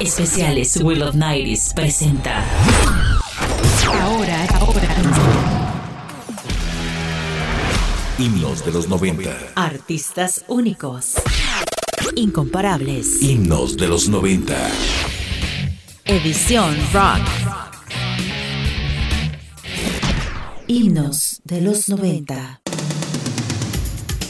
Especiales Will of Nights presenta. Ahora, ahora. Himnos de los 90. Artistas únicos. Incomparables. Himnos de los 90. Edición Rock. Himnos de los 90.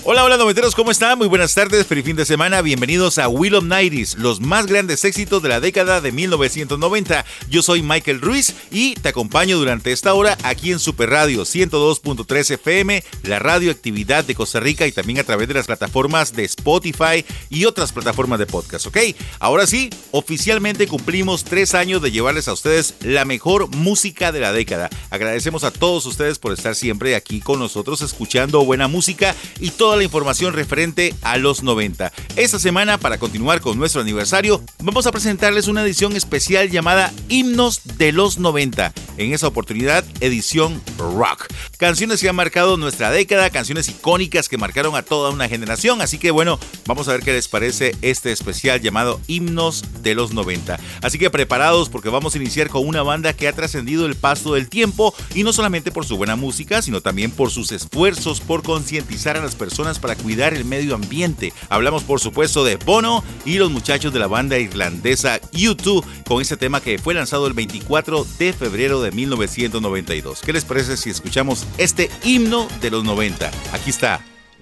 Hola, hola noventeros, ¿cómo están? Muy buenas tardes, feliz fin de semana, bienvenidos a Will of Nighties, los más grandes éxitos de la década de 1990. Yo soy Michael Ruiz y te acompaño durante esta hora aquí en Super Radio 102.3 FM, la radioactividad de Costa Rica y también a través de las plataformas de Spotify y otras plataformas de podcast, ¿ok? Ahora sí, oficialmente cumplimos tres años de llevarles a ustedes la mejor música de la década. Agradecemos a todos ustedes por estar siempre aquí con nosotros escuchando buena música y todo la información referente a los 90. Esta semana, para continuar con nuestro aniversario, vamos a presentarles una edición especial llamada Himnos de los 90. En esa oportunidad, edición rock. Canciones que han marcado nuestra década, canciones icónicas que marcaron a toda una generación. Así que bueno, vamos a ver qué les parece este especial llamado Himnos de los 90. Así que preparados porque vamos a iniciar con una banda que ha trascendido el paso del tiempo y no solamente por su buena música, sino también por sus esfuerzos por concientizar a las personas para cuidar el medio ambiente. Hablamos por supuesto de Bono y los muchachos de la banda irlandesa U2 con este tema que fue lanzado el 24 de febrero de 1992. ¿Qué les parece si escuchamos este himno de los 90? Aquí está,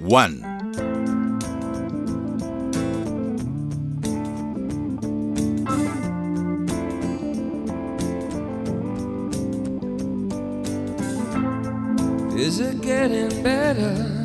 One. Is it getting better?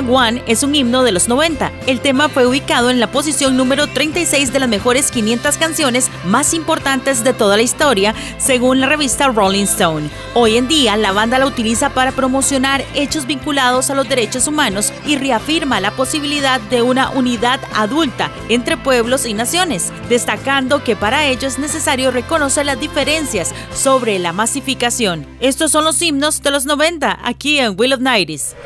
One es un himno de los 90. El tema fue ubicado en la posición número 36 de las mejores 500 canciones más importantes de toda la historia, según la revista Rolling Stone. Hoy en día, la banda la utiliza para promocionar hechos vinculados a los derechos humanos y reafirma la posibilidad de una unidad adulta entre pueblos y naciones, destacando que para ello es necesario reconocer las diferencias sobre la masificación. Estos son los himnos de los 90 aquí en Will of Nighties.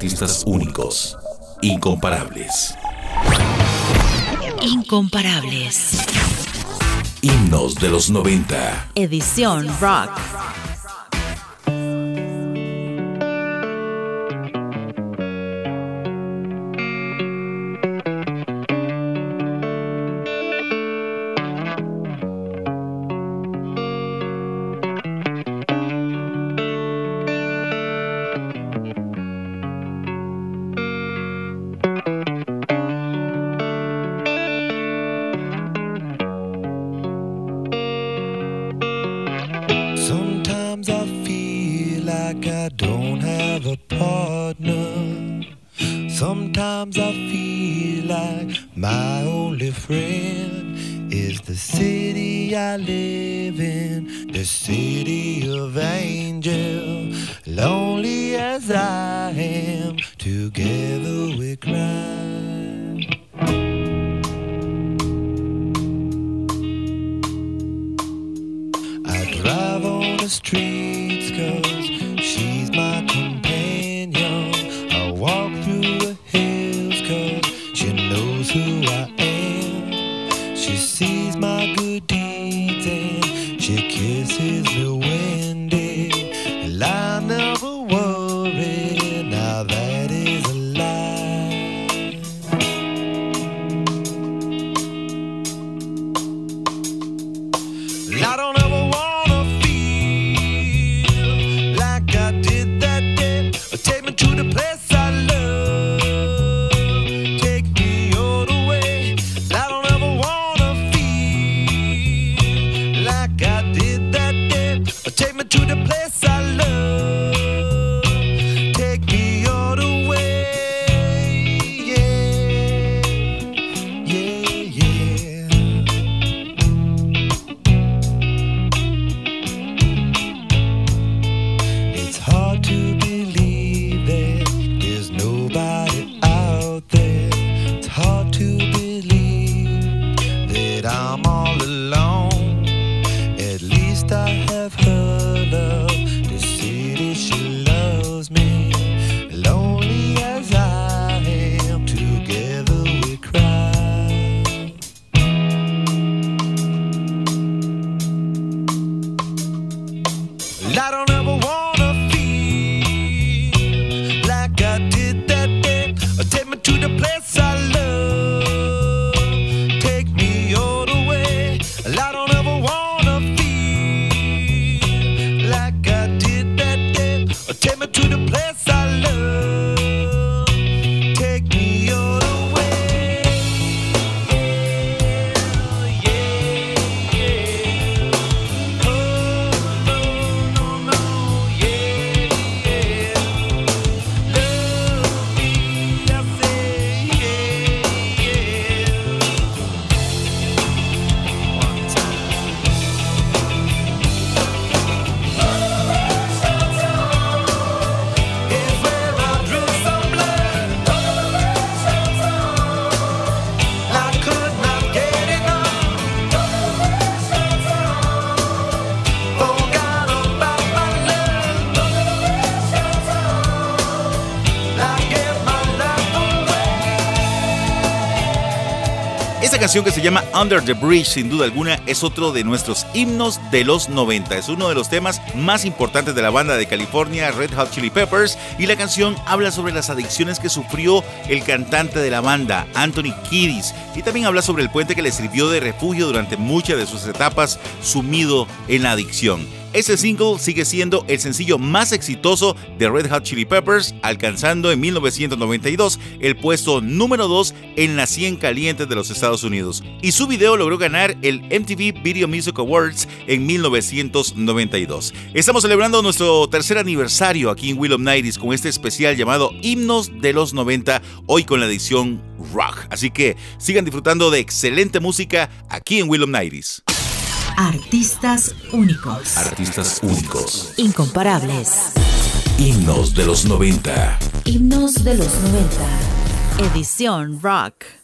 Artistas únicos, incomparables. Incomparables. Himnos de los 90. Edición Rock. sees my good deeds and she kisses the world. Canción que se llama Under the Bridge, sin duda alguna, es otro de nuestros himnos de los 90. Es uno de los temas más importantes de la banda de California, Red Hot Chili Peppers, y la canción habla sobre las adicciones que sufrió el cantante de la banda, Anthony Kiddis, y también habla sobre el puente que le sirvió de refugio durante muchas de sus etapas sumido en la adicción. Ese single sigue siendo el sencillo más exitoso de Red Hot Chili Peppers, alcanzando en 1992 el puesto número 2 en la 100 calientes de los Estados Unidos. Y su video logró ganar el MTV Video Music Awards en 1992. Estamos celebrando nuestro tercer aniversario aquí en Will of con este especial llamado Himnos de los 90, hoy con la edición Rock. Así que sigan disfrutando de excelente música aquí en Will of. Artistas únicos. Artistas únicos. Incomparables. Himnos de los 90. Himnos de los 90. Edición Rock.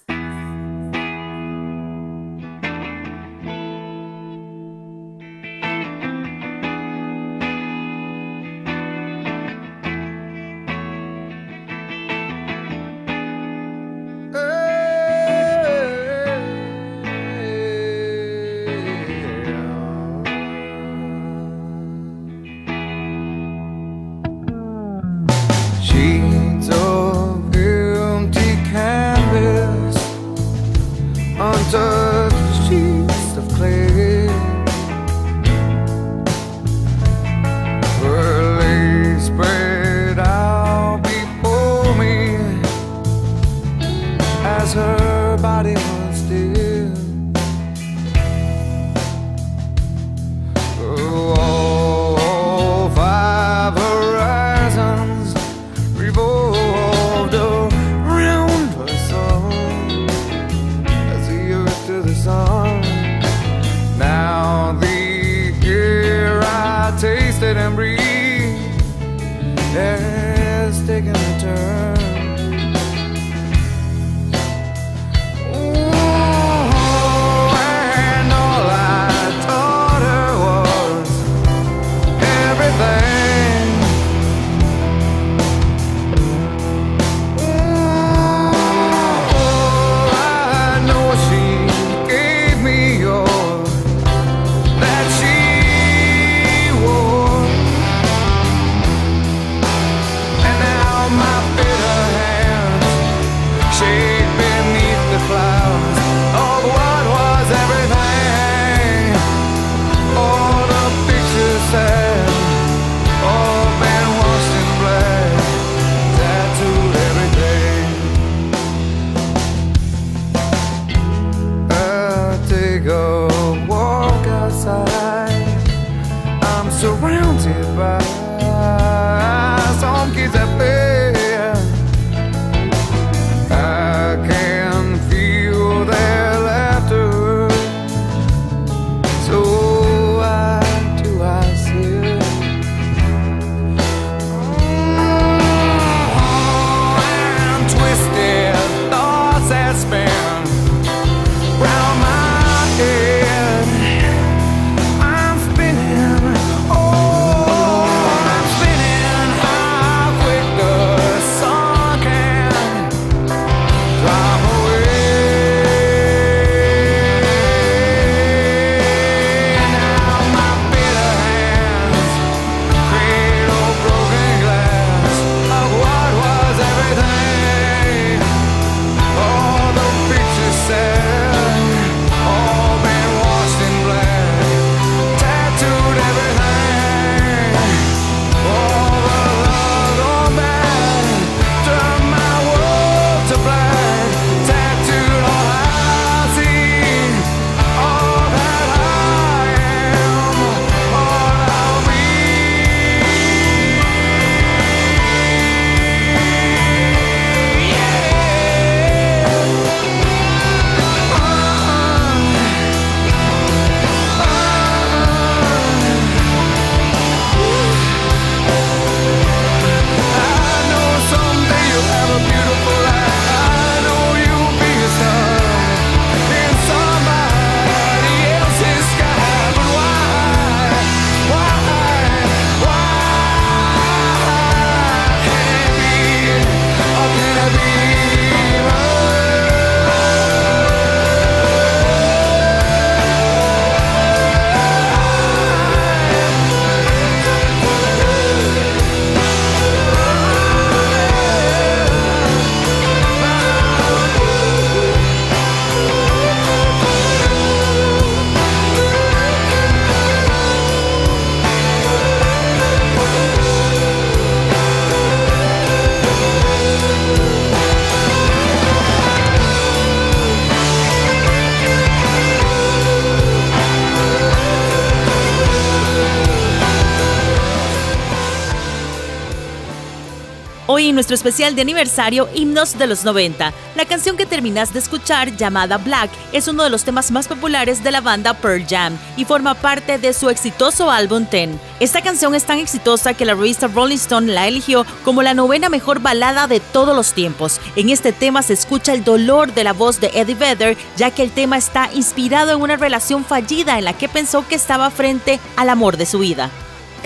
En nuestro especial de aniversario Himnos de los 90, la canción que terminas de escuchar llamada Black es uno de los temas más populares de la banda Pearl Jam y forma parte de su exitoso álbum Ten. Esta canción es tan exitosa que la revista Rolling Stone la eligió como la novena mejor balada de todos los tiempos. En este tema se escucha el dolor de la voz de Eddie Vedder, ya que el tema está inspirado en una relación fallida en la que pensó que estaba frente al amor de su vida.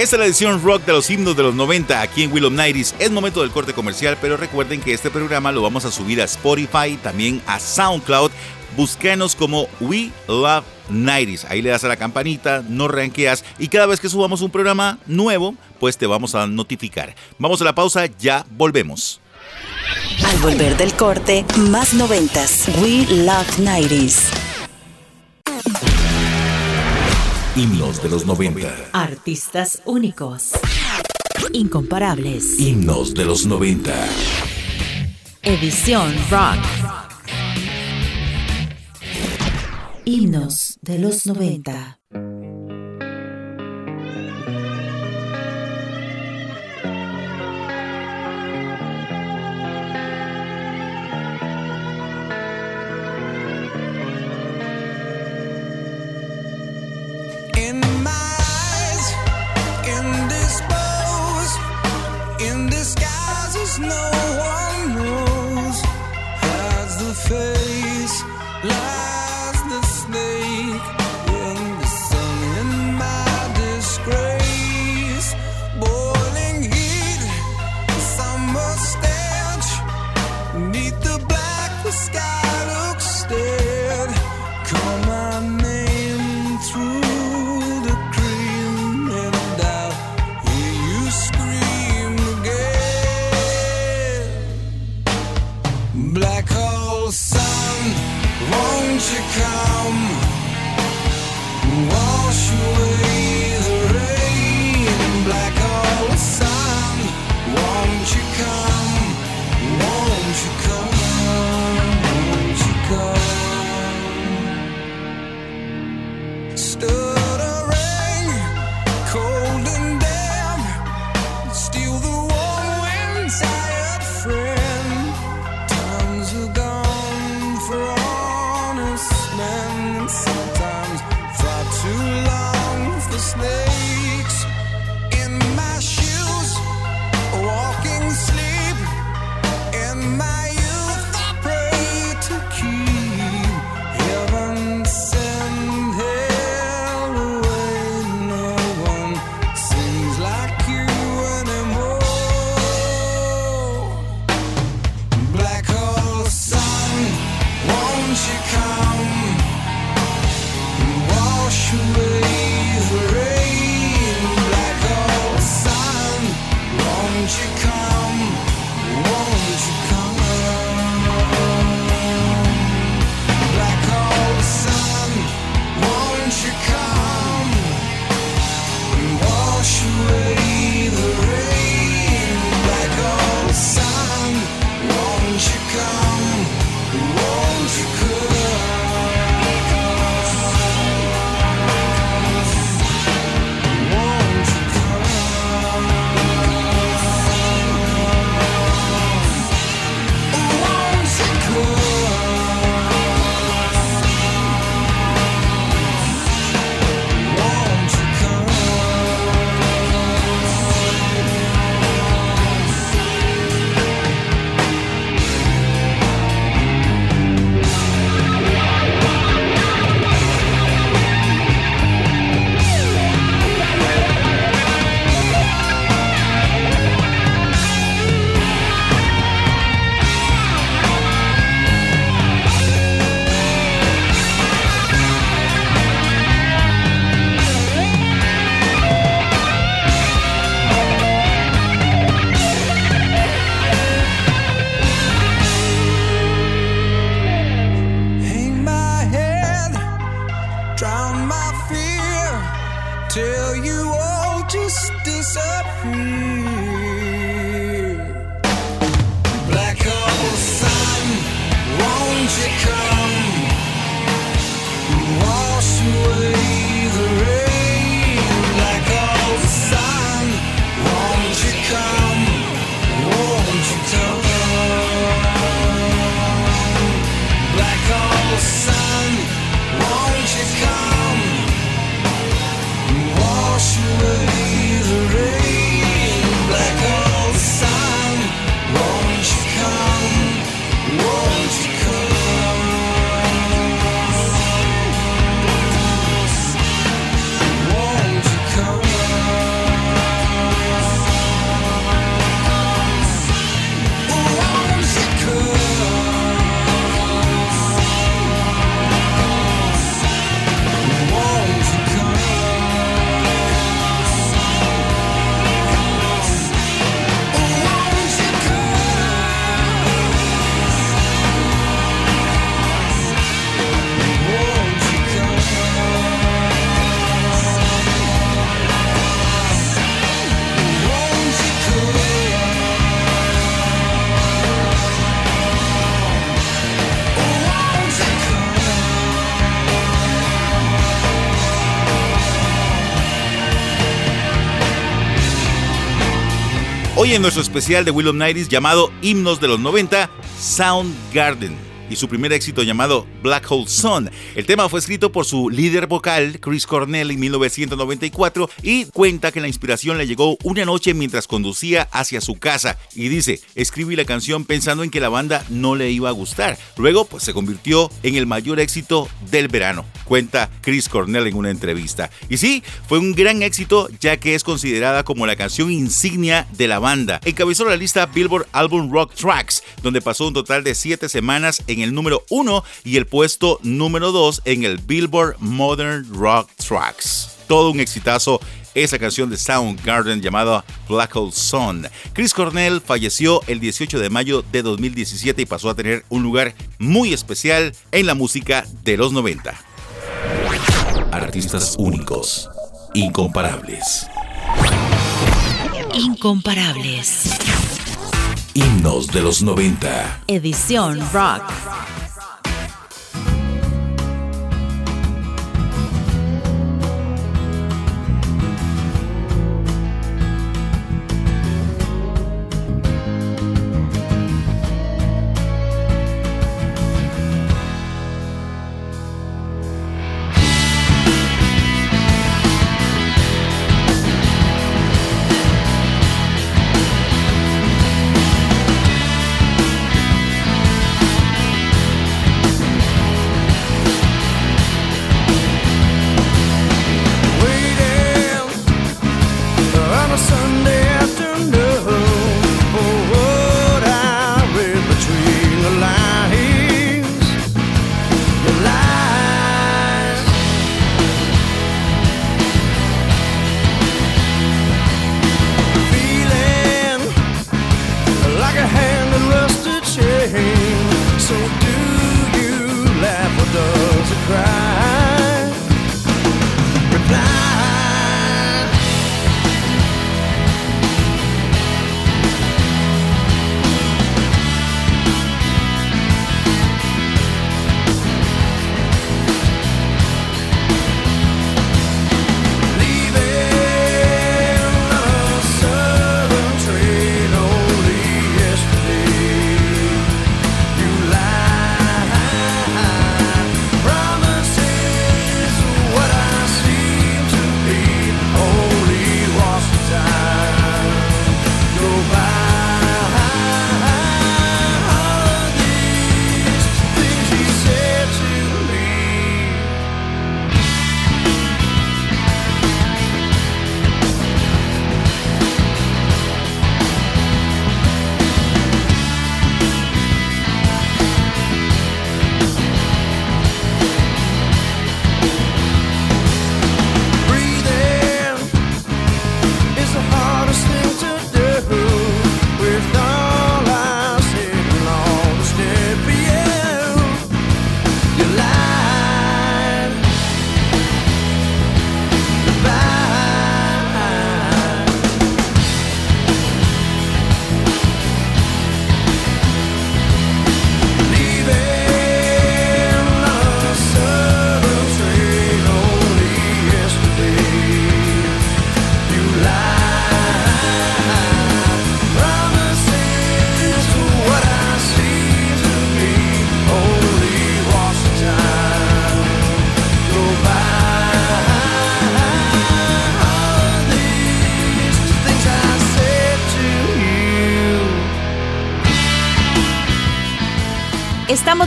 Esta es la edición rock de los himnos de los 90 aquí en Willow Nighties. Es momento del corte comercial, pero recuerden que este programa lo vamos a subir a Spotify, también a SoundCloud. Búsquenos como We Love Nighties. Ahí le das a la campanita, no ranqueas y cada vez que subamos un programa nuevo, pues te vamos a notificar. Vamos a la pausa, ya volvemos. Al volver del corte, más noventas. We Love 90s. Himnos de los 90. Artistas únicos. Incomparables. Himnos de los 90. Edición Rock. Himnos de los 90. Hoy en nuestro especial de Willow Nighties llamado Himnos de los 90, Soundgarden y su primer éxito llamado Black Hole Sun. El tema fue escrito por su líder vocal, Chris Cornell, en 1994 y cuenta que la inspiración le llegó una noche mientras conducía hacia su casa y dice, escribí la canción pensando en que la banda no le iba a gustar. Luego, pues se convirtió en el mayor éxito del verano, cuenta Chris Cornell en una entrevista. Y sí, fue un gran éxito ya que es considerada como la canción insignia de la banda. Encabezó la lista Billboard Album Rock Tracks, donde pasó un total de 7 semanas en el número 1 y el puesto número 2 en el Billboard Modern Rock Tracks. Todo un exitazo esa canción de Soundgarden llamada Black Hole Sun. Chris Cornell falleció el 18 de mayo de 2017 y pasó a tener un lugar muy especial en la música de los 90. Artistas únicos, incomparables. Incomparables. Himnos de los 90. Edición Rock.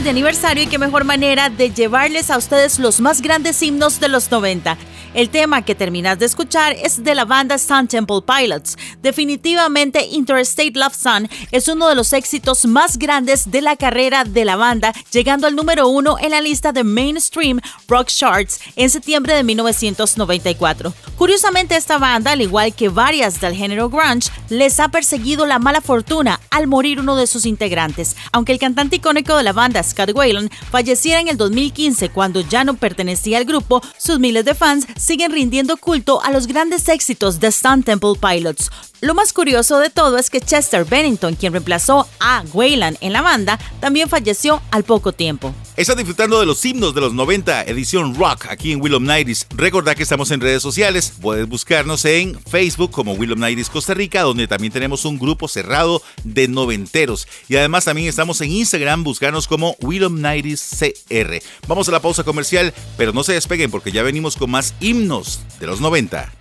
De aniversario y qué mejor manera de llevarles a ustedes los más grandes himnos de los 90. El tema que terminas de escuchar es de la banda Sun Temple Pilots. Definitivamente Interstate Love Sun es uno de los éxitos más grandes de la carrera de la banda, llegando al número uno en la lista de mainstream rock charts en septiembre de 1994. Curiosamente esta banda, al igual que varias del género grunge, les ha perseguido la mala fortuna al morir uno de sus integrantes, aunque el cantante icónico de la banda, Scott Whalen, falleciera en el 2015 cuando ya no pertenecía al grupo, sus miles de fans siguen rindiendo culto a los grandes éxitos de Stone Temple Pilots. Lo más curioso de todo es que Chester Bennington, quien reemplazó a Wayland en la banda, también falleció al poco tiempo. Estás disfrutando de los himnos de los 90, edición rock, aquí en Willow Nighties. Recordad que estamos en redes sociales. Puedes buscarnos en Facebook como Willow Nighties Costa Rica, donde también tenemos un grupo cerrado de noventeros. Y además también estamos en Instagram, buscarnos como Willow Nighties CR. Vamos a la pausa comercial, pero no se despeguen porque ya venimos con más himnos de los 90.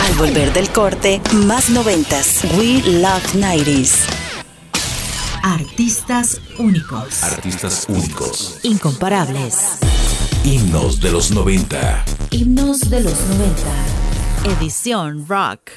Al volver del corte, más noventas. We Love 90s. Artistas únicos. Artistas únicos. Incomparables. Himnos de los 90. Himnos de los 90. Edición Rock.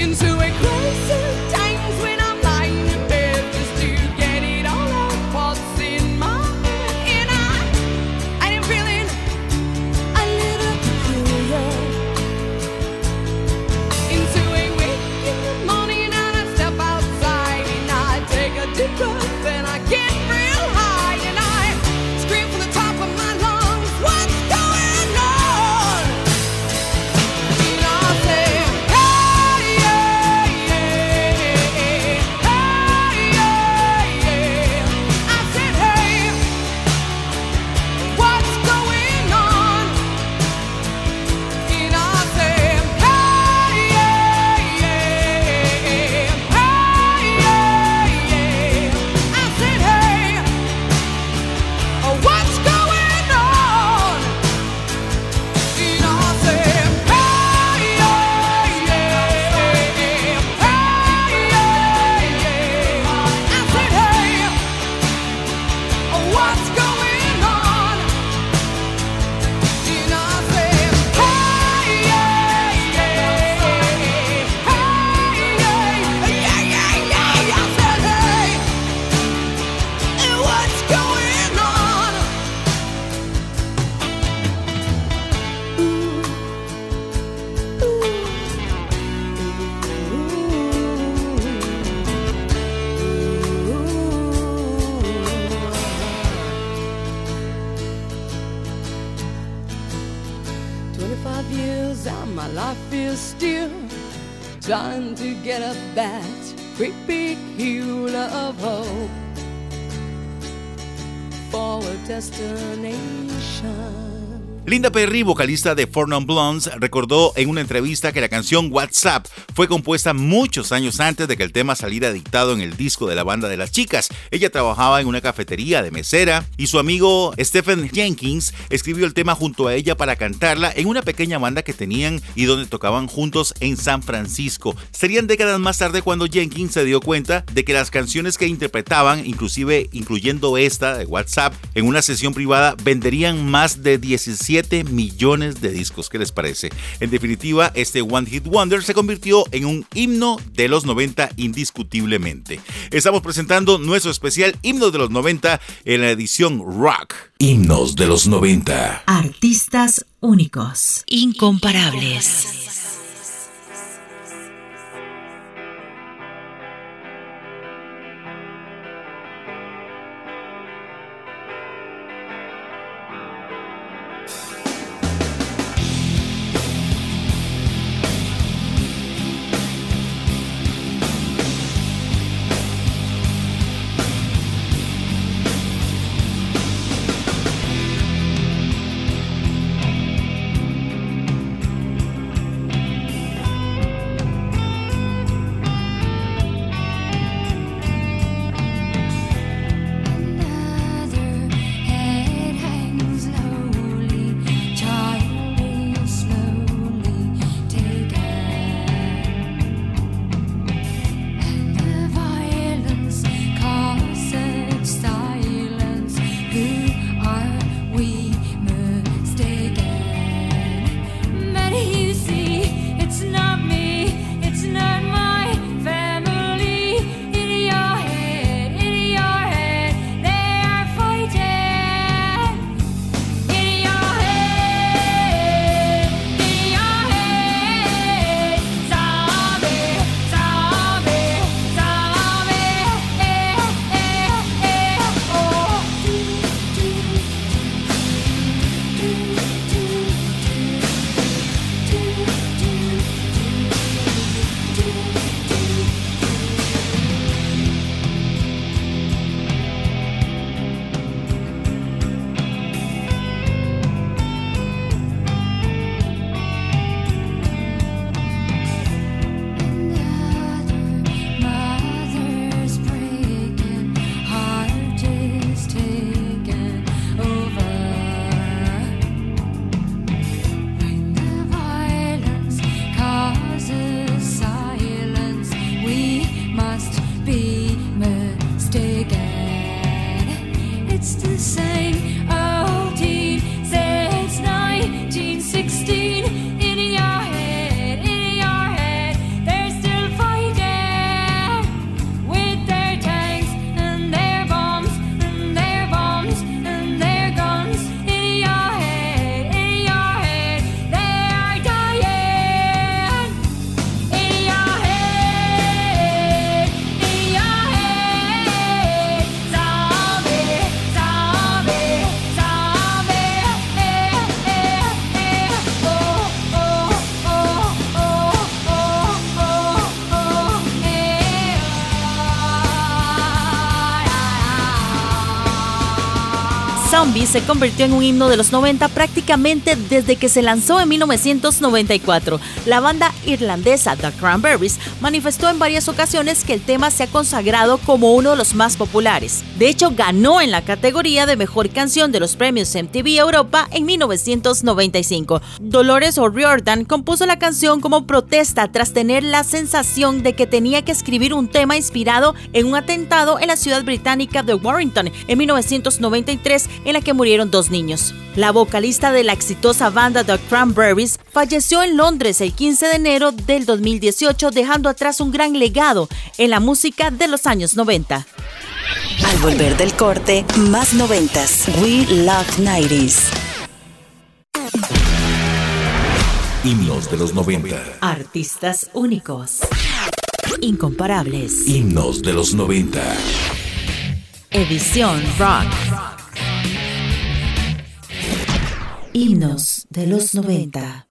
into time to get up that great big hill of hope for a destination. Linda Perry, vocalista de Four Non Blondes, recordó en una entrevista que la canción WhatsApp fue compuesta muchos años antes de que el tema saliera dictado en el disco de la banda de las chicas. Ella trabajaba en una cafetería de mesera y su amigo Stephen Jenkins escribió el tema junto a ella para cantarla en una pequeña banda que tenían y donde tocaban juntos en San Francisco. Serían décadas más tarde cuando Jenkins se dio cuenta de que las canciones que interpretaban, inclusive incluyendo esta de WhatsApp, en una sesión privada venderían más de 17 millones de discos. ¿Qué les parece? En definitiva, este One Hit Wonder se convirtió en un himno de los 90 indiscutiblemente. Estamos presentando nuestro especial Himnos de los 90 en la edición Rock. Himnos de los 90. Artistas únicos, incomparables. Se convirtió en un himno de los 90 prácticamente desde que se lanzó en 1994. La banda irlandesa The Cranberries manifestó en varias ocasiones que el tema se ha consagrado como uno de los más populares. De hecho, ganó en la categoría de mejor canción de los premios MTV Europa en 1995. Dolores O'Riordan compuso la canción como protesta tras tener la sensación de que tenía que escribir un tema inspirado en un atentado en la ciudad británica de Warrington en 1993 en la que murieron dos niños. La vocalista de la exitosa banda The Cranberries falleció en Londres el 15 de enero del 2018 dejando atrás un gran legado en la música de los años 90. Al volver del corte, más noventas. We Love 90s. Himnos de los 90. Artistas únicos. Incomparables. Himnos de los 90. Edición Rock. Himnos de los 90.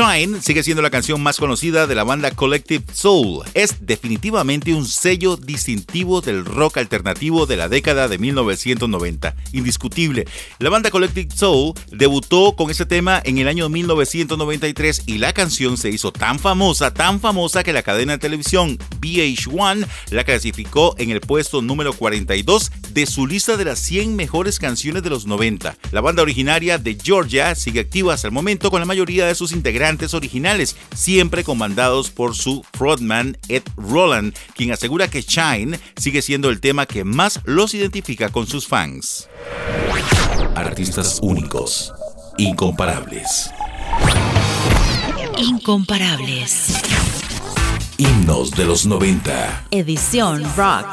Shine sigue siendo la canción más conocida de la banda Collective Soul. Es definitivamente un sello distintivo del rock alternativo de la década de 1990. Indiscutible. La banda Collective Soul debutó con este tema en el año 1993 y la canción se hizo tan famosa, tan famosa que la cadena de televisión VH1 la clasificó en el puesto número 42 de su lista de las 100 mejores canciones de los 90. La banda originaria de Georgia sigue activa hasta el momento con la mayoría de sus integrantes originales, siempre comandados por su frontman Ed Roland, quien asegura que Shine sigue siendo el tema que más los identifica con sus fans. Artistas únicos, incomparables. Incomparables. Himnos de los 90. Edición Rock.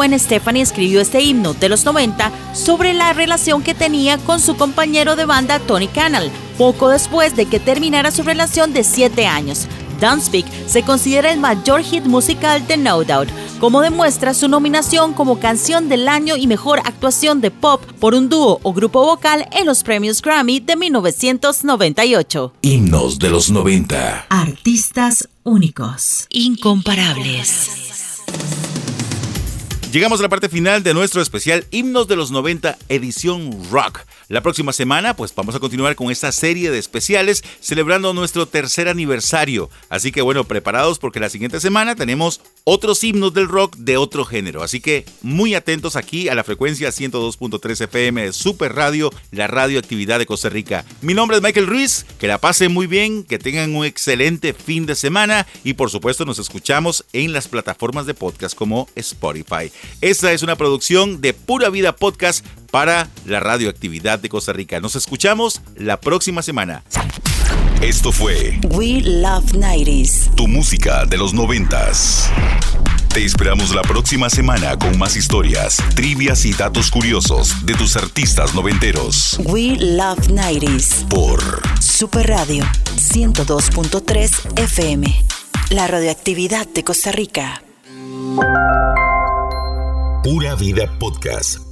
Gwen Stefani escribió este himno de los 90 sobre la relación que tenía con su compañero de banda Tony Canal, poco después de que terminara su relación de 7 años. Speak se considera el mayor hit musical de No Doubt, como demuestra su nominación como canción del año y mejor actuación de pop por un dúo o grupo vocal en los premios Grammy de 1998. Himnos de los 90. Artistas únicos, incomparables. Llegamos a la parte final de nuestro especial Himnos de los 90 edición rock. La próxima semana pues vamos a continuar con esta serie de especiales celebrando nuestro tercer aniversario. Así que bueno, preparados porque la siguiente semana tenemos otros himnos del rock de otro género. Así que muy atentos aquí a la frecuencia 102.3 FM de Super Radio, la radioactividad de Costa Rica. Mi nombre es Michael Ruiz, que la pasen muy bien, que tengan un excelente fin de semana y por supuesto nos escuchamos en las plataformas de podcast como Spotify. Esta es una producción de Pura Vida Podcast para la radioactividad de Costa Rica. Nos escuchamos la próxima semana. Esto fue We Love 90s. tu música de los noventas. Te esperamos la próxima semana con más historias, trivias y datos curiosos de tus artistas noventeros. We Love 90s. Por Super Radio 102.3 FM. La radioactividad de Costa Rica. Pura Vida Podcast.